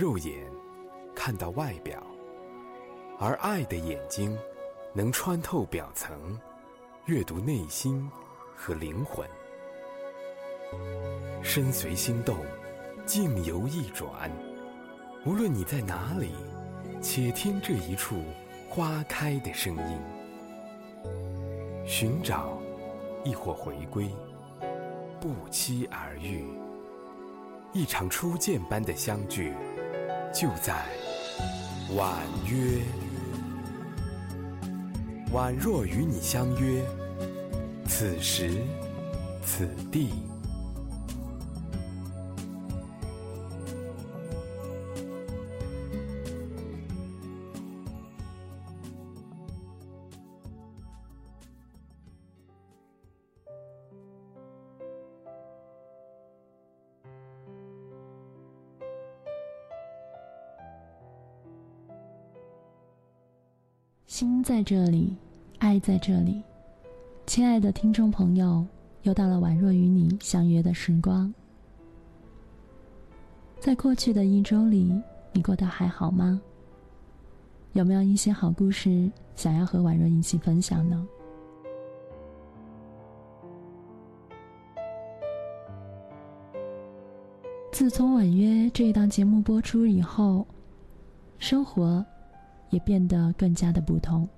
肉眼看到外表，而爱的眼睛能穿透表层，阅读内心和灵魂。身随心动，境由意转。无论你在哪里，且听这一处花开的声音。寻找，亦或回归，不期而遇。一场初见般的相聚，就在婉约。宛若与你相约，此时此地。心在这里，爱在这里。亲爱的听众朋友，又到了宛若与你相约的时光。在过去的一周里，你过得还好吗？有没有一些好故事想要和宛若一起分享呢？自从《婉约》这一档节目播出以后，生活。也变得更加的不同。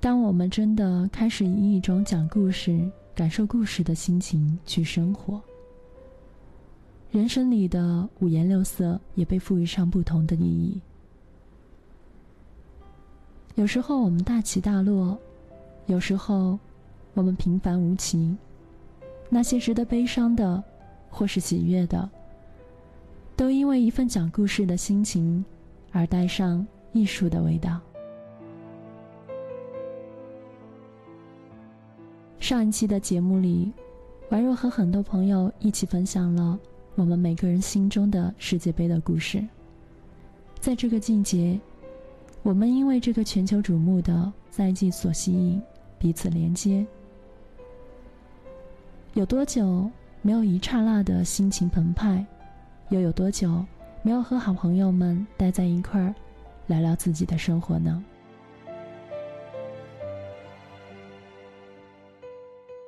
当我们真的开始以一种讲故事、感受故事的心情去生活，人生里的五颜六色也被赋予上不同的意义。有时候我们大起大落，有时候我们平凡无奇。那些值得悲伤的，或是喜悦的。都因为一份讲故事的心情，而带上艺术的味道。上一期的节目里，宛若和很多朋友一起分享了我们每个人心中的世界杯的故事。在这个季节，我们因为这个全球瞩目的赛季所吸引，彼此连接。有多久没有一刹那的心情澎湃？又有多久没有和好朋友们待在一块儿，聊聊自己的生活呢？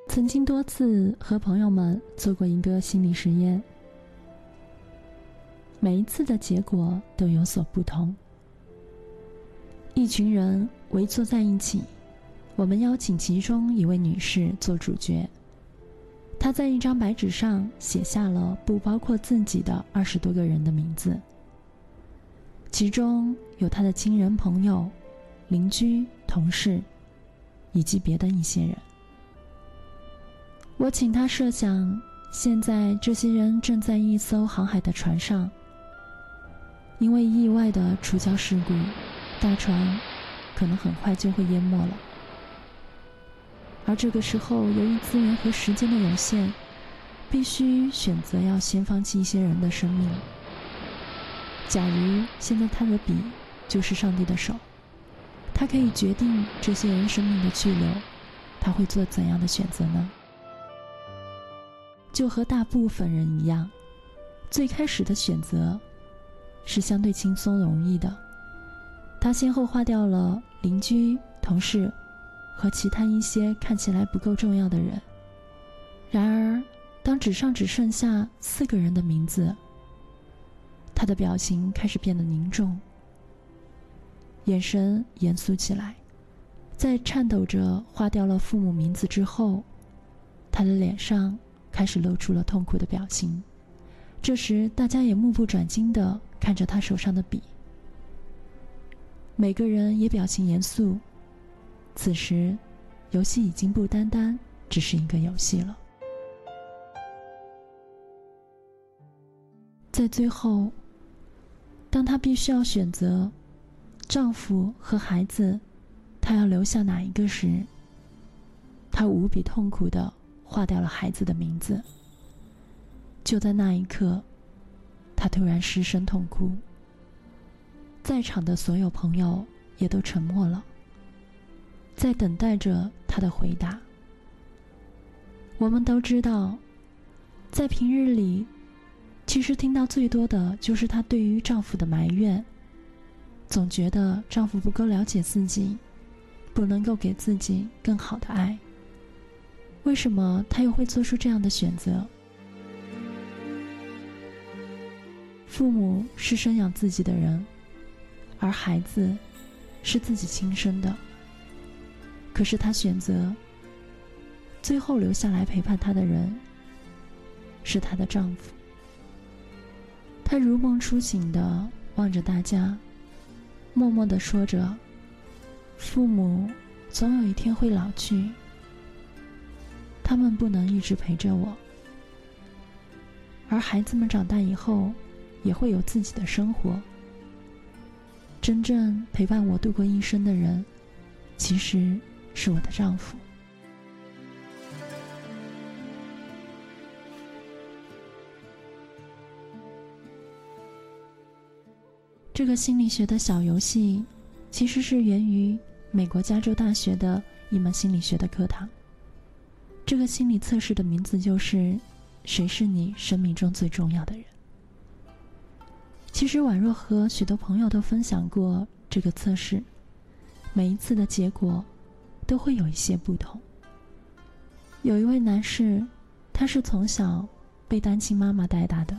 曾经多次和朋友们做过一个心理实验，每一次的结果都有所不同。一群人围坐在一起，我们邀请其中一位女士做主角。他在一张白纸上写下了不包括自己的二十多个人的名字，其中有他的亲人、朋友、邻居、同事，以及别的一些人。我请他设想，现在这些人正在一艘航海的船上，因为意外的触礁事故，大船可能很快就会淹没了。而这个时候，由于资源和时间的有限，必须选择要先放弃一些人的生命。假如现在他的笔就是上帝的手，他可以决定这些人生命的去留，他会做怎样的选择呢？就和大部分人一样，最开始的选择是相对轻松容易的。他先后划掉了邻居、同事。和其他一些看起来不够重要的人。然而，当纸上只剩下四个人的名字，他的表情开始变得凝重，眼神严肃起来。在颤抖着划掉了父母名字之后，他的脸上开始露出了痛苦的表情。这时，大家也目不转睛地看着他手上的笔，每个人也表情严肃。此时，游戏已经不单单只是一个游戏了。在最后，当她必须要选择丈夫和孩子，她要留下哪一个时，她无比痛苦的划掉了孩子的名字。就在那一刻，她突然失声痛哭。在场的所有朋友也都沉默了。在等待着他的回答。我们都知道，在平日里，其实听到最多的就是她对于丈夫的埋怨，总觉得丈夫不够了解自己，不能够给自己更好的爱。为什么她又会做出这样的选择？父母是生养自己的人，而孩子是自己亲生的。可是她选择最后留下来陪伴她的人是她的丈夫。她如梦初醒的望着大家，默默的说着：“父母总有一天会老去，他们不能一直陪着我，而孩子们长大以后也会有自己的生活。真正陪伴我度过一生的人，其实……”是我的丈夫。这个心理学的小游戏，其实是源于美国加州大学的一门心理学的课堂。这个心理测试的名字就是“谁是你生命中最重要的人”。其实宛若和许多朋友都分享过这个测试，每一次的结果。都会有一些不同。有一位男士，他是从小被单亲妈妈带大的，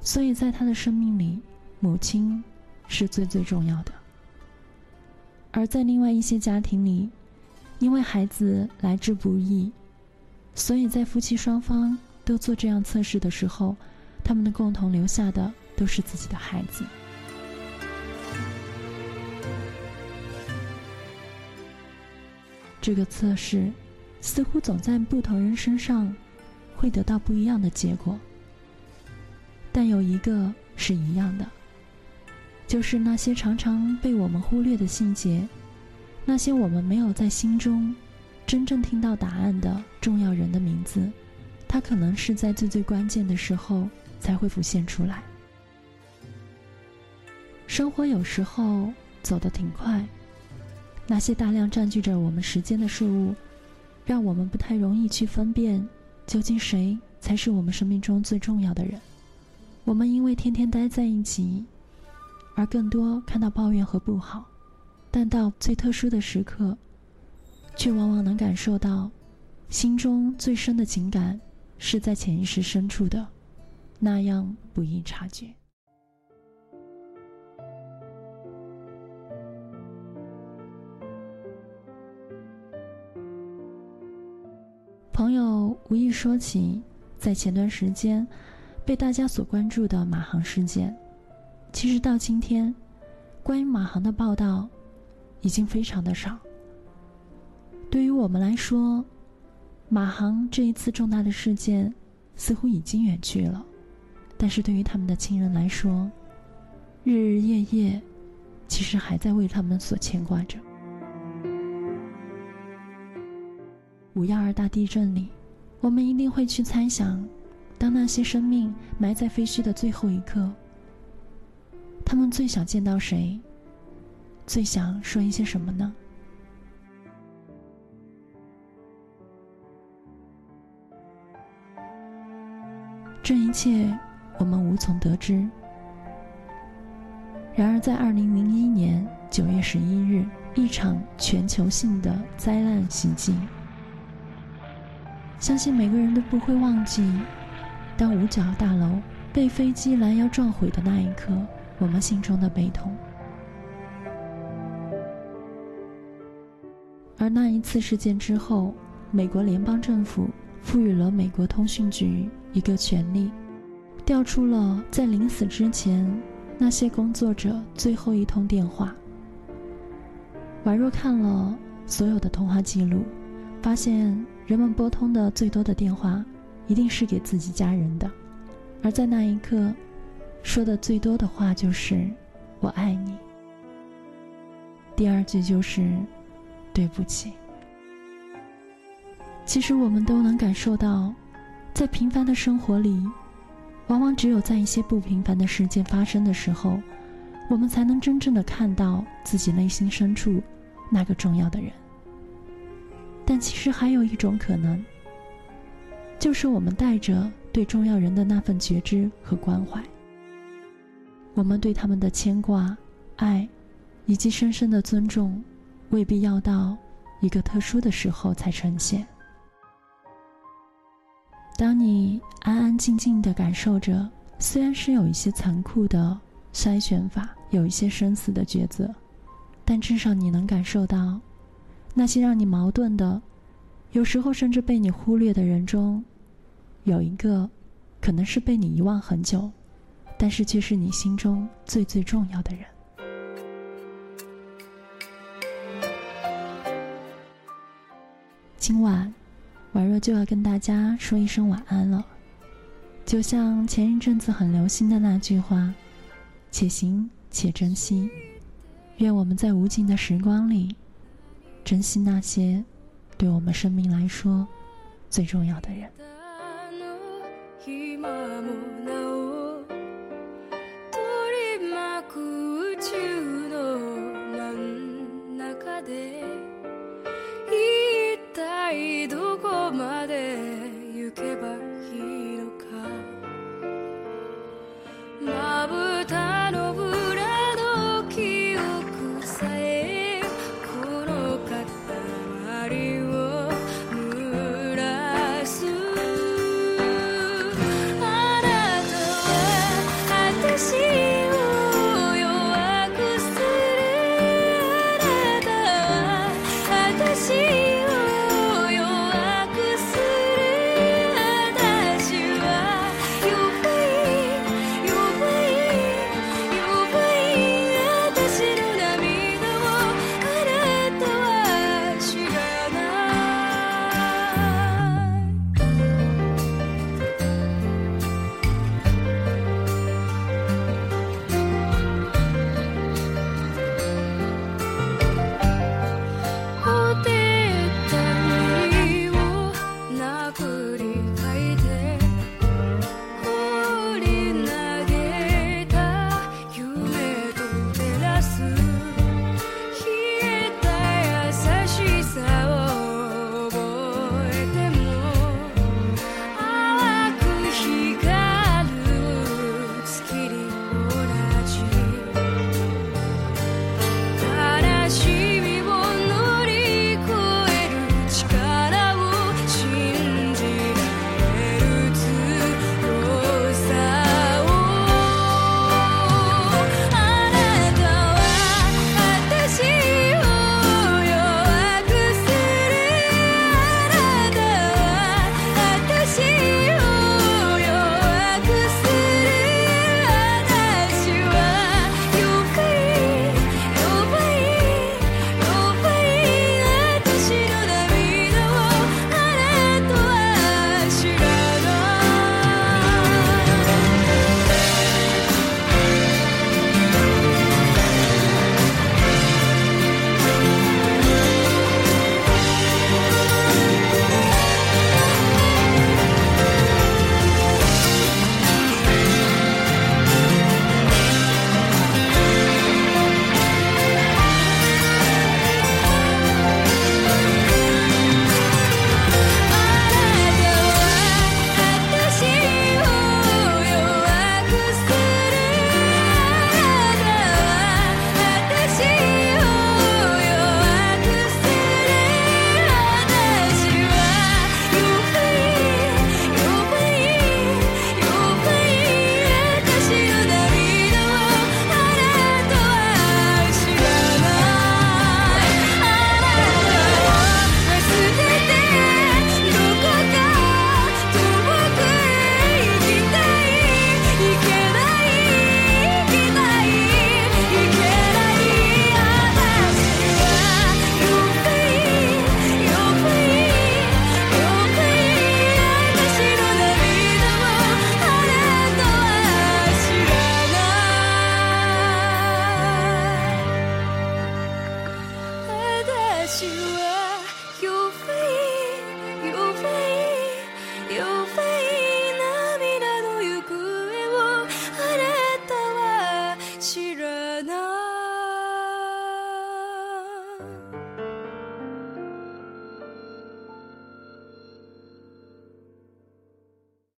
所以在他的生命里，母亲是最最重要的。而在另外一些家庭里，因为孩子来之不易，所以在夫妻双方都做这样测试的时候，他们的共同留下的都是自己的孩子。这个测试似乎总在不同人身上会得到不一样的结果，但有一个是一样的，就是那些常常被我们忽略的细节，那些我们没有在心中真正听到答案的重要人的名字，它可能是在最最关键的时候才会浮现出来。生活有时候走得挺快。那些大量占据着我们时间的事物，让我们不太容易去分辨，究竟谁才是我们生命中最重要的人。我们因为天天待在一起，而更多看到抱怨和不好，但到最特殊的时刻，却往往能感受到，心中最深的情感是在潜意识深处的，那样不易察觉。朋友无意说起，在前段时间被大家所关注的马航事件。其实到今天，关于马航的报道已经非常的少。对于我们来说，马航这一次重大的事件似乎已经远去了，但是对于他们的亲人来说，日日夜夜其实还在为他们所牵挂着。五幺二大地震里，我们一定会去猜想，当那些生命埋在废墟的最后一刻，他们最想见到谁？最想说一些什么呢？这一切我们无从得知。然而，在二零零一年九月十一日，一场全球性的灾难袭击。相信每个人都不会忘记，当五角大楼被飞机拦腰撞毁的那一刻，我们心中的悲痛。而那一次事件之后，美国联邦政府赋予了美国通讯局一个权利，调出了在临死之前那些工作者最后一通电话。宛若看了所有的通话记录，发现。人们拨通的最多的电话，一定是给自己家人的，而在那一刻，说的最多的话就是“我爱你”。第二句就是“对不起”。其实我们都能感受到，在平凡的生活里，往往只有在一些不平凡的事件发生的时候，我们才能真正的看到自己内心深处那个重要的人。但其实还有一种可能，就是我们带着对重要人的那份觉知和关怀。我们对他们的牵挂、爱，以及深深的尊重，未必要到一个特殊的时候才呈现。当你安安静静的感受着，虽然是有一些残酷的筛选法，有一些生死的抉择，但至少你能感受到，那些让你矛盾的，有时候甚至被你忽略的人中，有一个，可能是被你遗忘很久。但是却是你心中最最重要的人。今晚，婉若就要跟大家说一声晚安了。就像前一阵子很流行的那句话：“且行且珍惜。”愿我们在无尽的时光里，珍惜那些对我们生命来说最重要的人